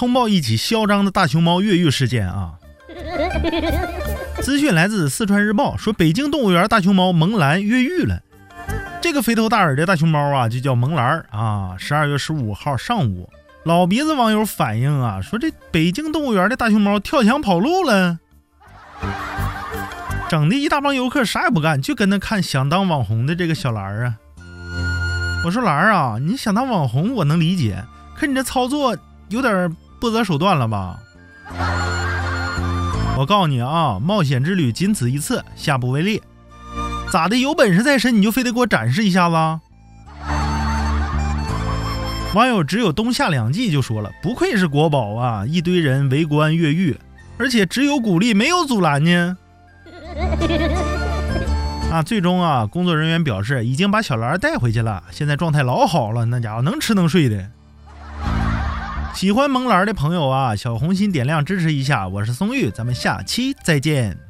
通报一起嚣张的大熊猫越狱事件啊！资讯来自四川日报，说北京动物园大熊猫萌兰越狱了。这个肥头大耳的大熊猫啊，就叫萌兰啊。十二月十五号上午，老鼻子网友反映啊，说这北京动物园的大熊猫跳墙跑路了，整的一大帮游客啥也不干，就跟那看想当网红的这个小兰啊。我说兰儿啊，你想当网红我能理解，可你这操作有点不择手段了吧？我告诉你啊，冒险之旅仅此一次，下不为例。咋的？有本事在身，你就非得给我展示一下子？网友只有冬夏两季就说了，不愧是国宝啊！一堆人围观越狱，而且只有鼓励没有阻拦呢。啊，最终啊，工作人员表示已经把小兰带回去了，现在状态老好了，那家伙能吃能睡的。喜欢萌兰的朋友啊，小红心点亮支持一下，我是松玉，咱们下期再见。